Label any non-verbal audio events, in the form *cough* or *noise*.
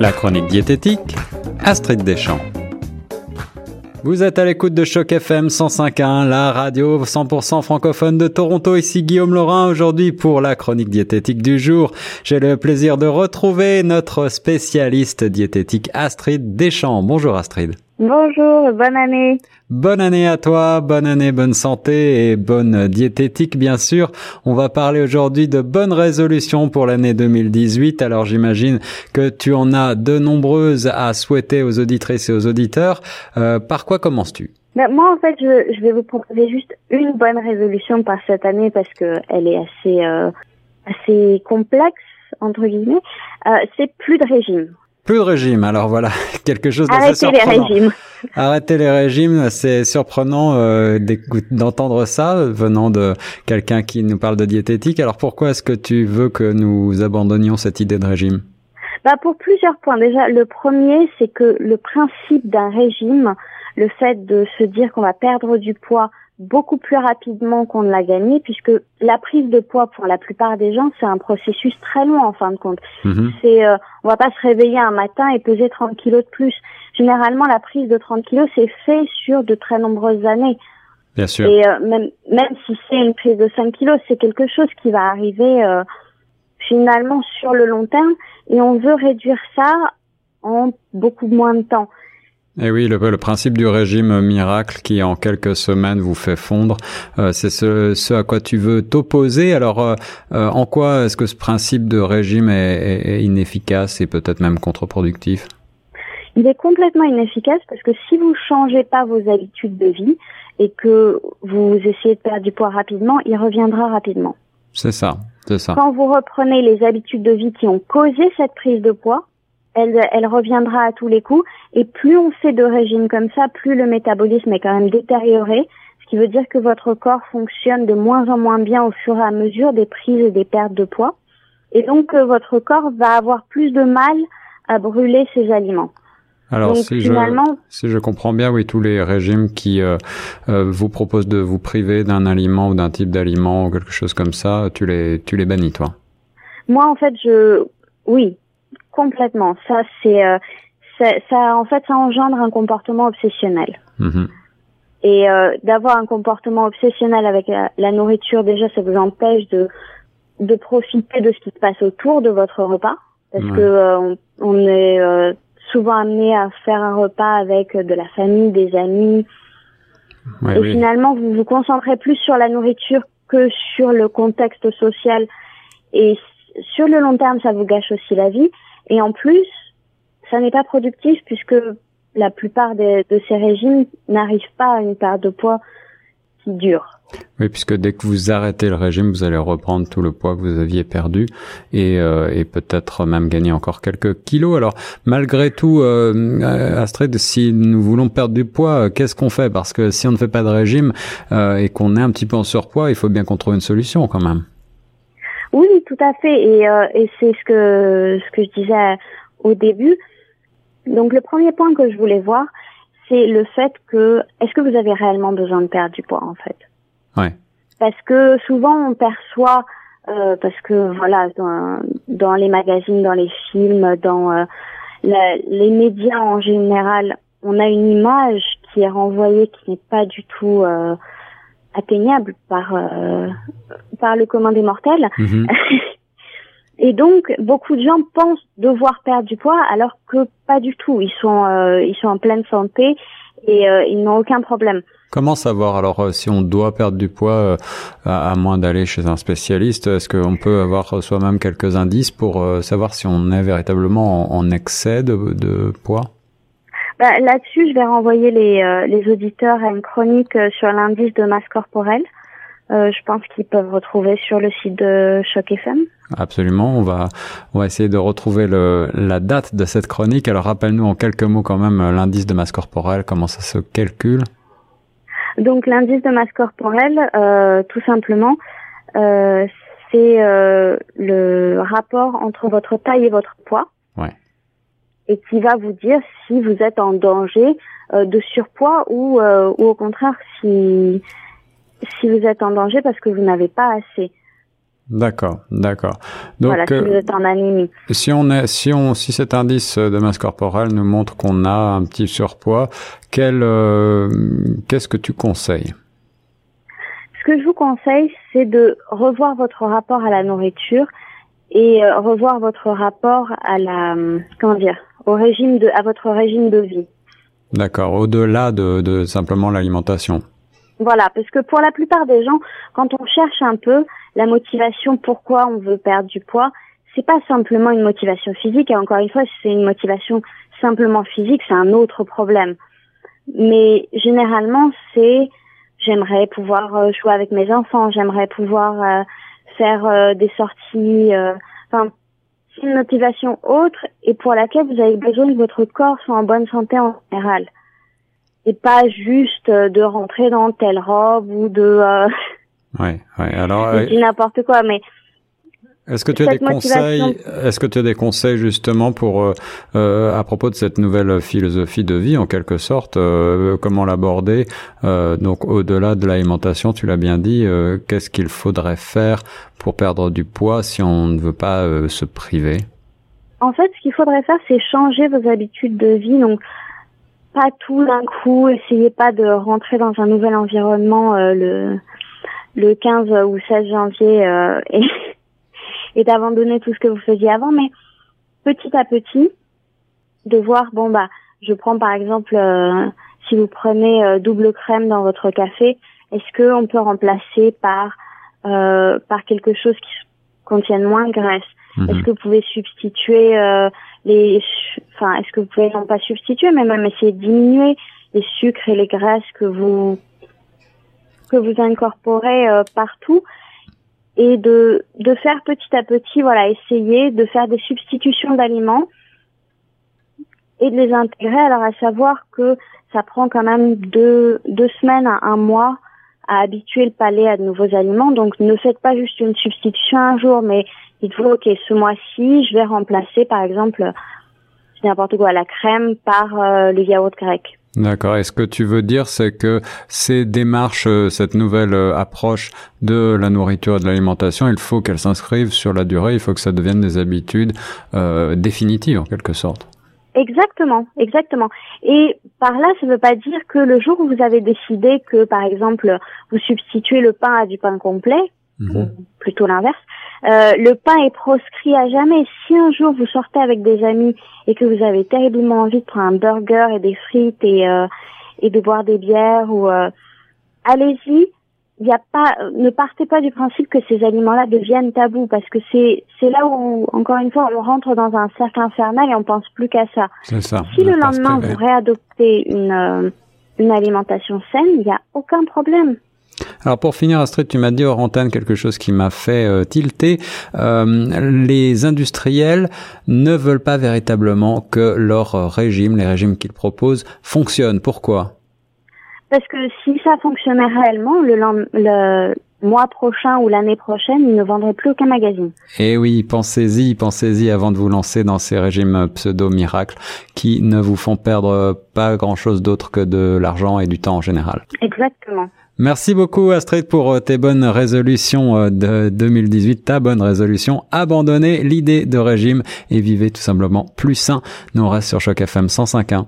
La chronique diététique, Astrid Deschamps. Vous êtes à l'écoute de Choc FM 105.1, la radio 100% francophone de Toronto. Ici Guillaume Laurin aujourd'hui pour la chronique diététique du jour. J'ai le plaisir de retrouver notre spécialiste diététique Astrid Deschamps. Bonjour Astrid. Bonjour, bonne année. Bonne année à toi, bonne année, bonne santé et bonne diététique bien sûr. On va parler aujourd'hui de bonnes résolutions pour l'année 2018. Alors j'imagine que tu en as de nombreuses à souhaiter aux auditrices et aux auditeurs. Euh, par quoi commences-tu? Ben, Moi en fait je, je, vais vous proposer juste une bonne résolution par cette année parce que elle est assez euh, assez complexe entre guillemets. Euh, c'est plus de régime. Plus de régime. Alors voilà, *laughs* quelque chose d'assez surprenant. Arrêtez les régimes. Arrêtez les régimes, c'est surprenant euh, d'entendre ça venant de quelqu'un qui nous parle de diététique. Alors pourquoi est-ce que tu veux que nous abandonnions cette idée de régime? Bah pour plusieurs points. Déjà, le premier, c'est que le principe d'un régime, le fait de se dire qu'on va perdre du poids beaucoup plus rapidement qu'on ne l'a gagné, puisque la prise de poids pour la plupart des gens, c'est un processus très long en fin de compte. Mhm. C'est, euh, on va pas se réveiller un matin et peser 30 kilos de plus. Généralement, la prise de 30 kilos, c'est fait sur de très nombreuses années. Bien sûr. Et euh, même, même si c'est une prise de 5 kilos, c'est quelque chose qui va arriver euh, finalement sur le long terme, et on veut réduire ça en beaucoup moins de temps. Et eh oui, le, le, principe du régime miracle qui en quelques semaines vous fait fondre, euh, c'est ce, ce, à quoi tu veux t'opposer. Alors, euh, euh, en quoi est-ce que ce principe de régime est, est, inefficace et peut-être même contre-productif? Il est complètement inefficace parce que si vous changez pas vos habitudes de vie et que vous essayez de perdre du poids rapidement, il reviendra rapidement. C'est ça, c'est ça. Quand vous reprenez les habitudes de vie qui ont causé cette prise de poids, elle, elle reviendra à tous les coups. Et plus on fait de régime comme ça, plus le métabolisme est quand même détérioré, ce qui veut dire que votre corps fonctionne de moins en moins bien au fur et à mesure des prises et des pertes de poids. Et donc euh, votre corps va avoir plus de mal à brûler ses aliments. Alors si, finalement, je, si je comprends bien, oui, tous les régimes qui euh, euh, vous proposent de vous priver d'un aliment ou d'un type d'aliment ou quelque chose comme ça, tu les tu les bannis toi? Moi en fait je oui, Complètement. Ça, c'est, euh, ça, en fait, ça engendre un comportement obsessionnel. Mhm. Et euh, d'avoir un comportement obsessionnel avec la, nourriture, déjà, ça vous empêche de de profiter de ce qui se passe autour de votre repas, parce que euh, on, est souvent amené à faire un repas avec de la famille, des amis, et finalement, vous vous concentrez plus sur la nourriture que sur le contexte social. Et sur le long terme, ça vous gâche aussi la vie. Et en plus, ça n'est pas productif puisque la plupart de ces régimes n'arrivent pas à une perte de poids qui dure. Oui, puisque dès que vous arrêtez le régime, vous allez reprendre tout le poids que vous aviez perdu et, euh, et peut-être même gagner encore quelques kilos. Alors, malgré tout, euh, Astrid, si nous voulons perdre du poids, euh, qu'est-ce qu'on fait? Parce que si on ne fait pas de régime euh, et qu'on est un petit peu en surpoids, il faut bien qu'on trouve une solution quand même. Oui, tout à fait. Et, euh, et c'est ce que ce que je disais au début. Donc le premier point que je voulais voir, c'est le fait que est-ce que vous avez réellement besoin de perdre du poids en fait? Ouais. Parce que souvent on perçoit euh, parce que voilà dans, dans, les magazines, dans les films, dans euh, les médias en général, on a une image qui est renvoyée qui n'est pas du tout euh, atteignable par euh, par le commun des mortels. Mhm. *laughs* Et donc beaucoup de gens pensent devoir perdre du poids alors que pas du tout. Ils sont euh, ils sont en pleine santé et euh, ils n'ont aucun problème. Comment savoir alors si on doit perdre du poids à, moins d'aller chez un spécialiste Est-ce qu'on peut avoir soi-même quelques indices pour savoir si on est véritablement en, excès de, de poids? Bah, Là-dessus, je vais renvoyer les, euh, les auditeurs à une chronique euh, sur l'indice de masse corporelle. Euh, je pense qu'ils peuvent retrouver sur le site de Choc FM. Absolument, on va on va essayer de retrouver le, la date de cette chronique. Alors rappelle-nous en quelques mots quand même l'indice de masse corporelle, comment ça se calcule? Donc l'indice de masse corporelle, euh, tout simplement, euh, c'est le rapport entre votre taille et votre poids et qui va vous dire si vous êtes en danger euh, de surpoids ou, euh, ou au contraire si, si vous êtes en danger parce que vous n'avez pas assez. D'accord, d'accord. Donc, voilà, si vous êtes en anémie. Si on est, si on, si cet indice de masse corporelle nous montre qu'on a un petit surpoids, quel, qu'est-ce que tu conseilles? Ce que je vous conseille, c'est de revoir votre rapport à la nourriture et revoir votre rapport à la, comment dire, au régime de, à votre régime de vie. D'accord, au-delà de, de simplement l'alimentation. Voilà, parce que pour la plupart des gens, quand on cherche un peu la motivation, pourquoi on veut perdre du poids, c'est pas simplement une motivation physique. Et encore une fois, si c'est une motivation simplement physique, c'est un autre problème. Mais généralement, c'est j'aimerais pouvoir euh, jouer avec mes enfants, j'aimerais pouvoir euh, faire euh, des sorties. Enfin, c'est une motivation autre et pour laquelle vous avez besoin que votre corps soit en bonne santé en général. Et pas juste euh, de rentrer dans telle robe ou de... Euh, ouais, ouais, alors... *laughs* Euh, n'importe quoi, mais est-ce que tu as des conseils Est-ce que tu as des conseils justement pour euh, euh, à propos de cette nouvelle philosophie de vie en quelque sorte euh, Comment l'aborder Donc au-delà de l'alimentation, tu l'as bien dit. Qu'est-ce qu'il faudrait faire pour perdre du poids si on ne veut pas se priver? En fait, ce qu'il faudrait faire, c'est changer vos habitudes de vie. Donc pas tout d'un coup. Essayez pas de rentrer dans un nouvel environnement le le 15 ou 16 janvier et et d'abandonner tout ce que vous faisiez avant, mais petit à petit, de voir, bon bah, je prends par exemple, euh, si vous prenez euh, double crème dans votre café, est-ce que on peut remplacer par euh, par quelque chose qui contienne moins de graisse? Mhm. Est-ce que vous pouvez substituer les, enfin, est-ce que vous pouvez non pas substituer, mais même essayer de diminuer les sucres et les graisses que vous que vous incorporez partout? Et de, de faire petit à petit, voilà, essayer de faire des substitutions d'aliments et de les intégrer. Alors à savoir que ça prend quand même deux, deux semaines à un mois à habituer le palais à de nouveaux aliments. Donc ne faites pas juste une substitution un jour, mais dites-vous, ok, ce mois-ci, je vais remplacer par exemple n'importe quoi, la crème par euh, le yaourt grec. D'accord. Et ce que tu veux dire, c'est que ces démarches, euh, cette nouvelle euh, approche de la nourriture et de l'alimentation, il faut qu'elles s'inscrivent sur la durée, il faut que ça devienne des habitudes euh, définitives en quelque sorte. Exactement, exactement. Et par là, ça ne veut pas dire que le jour où vous avez décidé que, par exemple, vous substituez le pain à du pain complet, mhm. plutôt l'inverse, euh, le pain est proscrit à jamais. Si un jour vous sortez avec des amis et que vous avez terriblement envie de prendre un burger et des frites et, euh, et de boire des bières ou euh, allez-y. Il a pas, ne partez pas du principe que ces aliments-là deviennent tabous parce que c'est c'est là où encore une fois on rentre dans un cercle infernal et on pense plus qu'à ça. ça. Si le lendemain vous réadoptez une une alimentation saine, il n'y a aucun problème. Alors pour finir, Astrid, tu m'as dit hors quelque chose qui m'a fait euh, tilter. Euh, les industriels ne veulent pas véritablement que leur régime, les régimes qu'ils proposent, fonctionnent. Pourquoi? Parce que si ça fonctionnait réellement, le, le mois prochain ou l'année prochaine, ils ne vendraient plus aucun magazine. Eh oui, pensez-y, pensez-y avant de vous lancer dans ces régimes pseudo-miracles qui ne vous font perdre pas grand-chose d'autre que de l'argent et du temps en général. Exactement. Merci beaucoup Astrid pour euh, tes bonnes résolutions euh, de 2018, ta bonne résolution, abandonnez l'idée de régime et vivez tout simplement plus sain. Nous on reste sur Choc FM 105.1.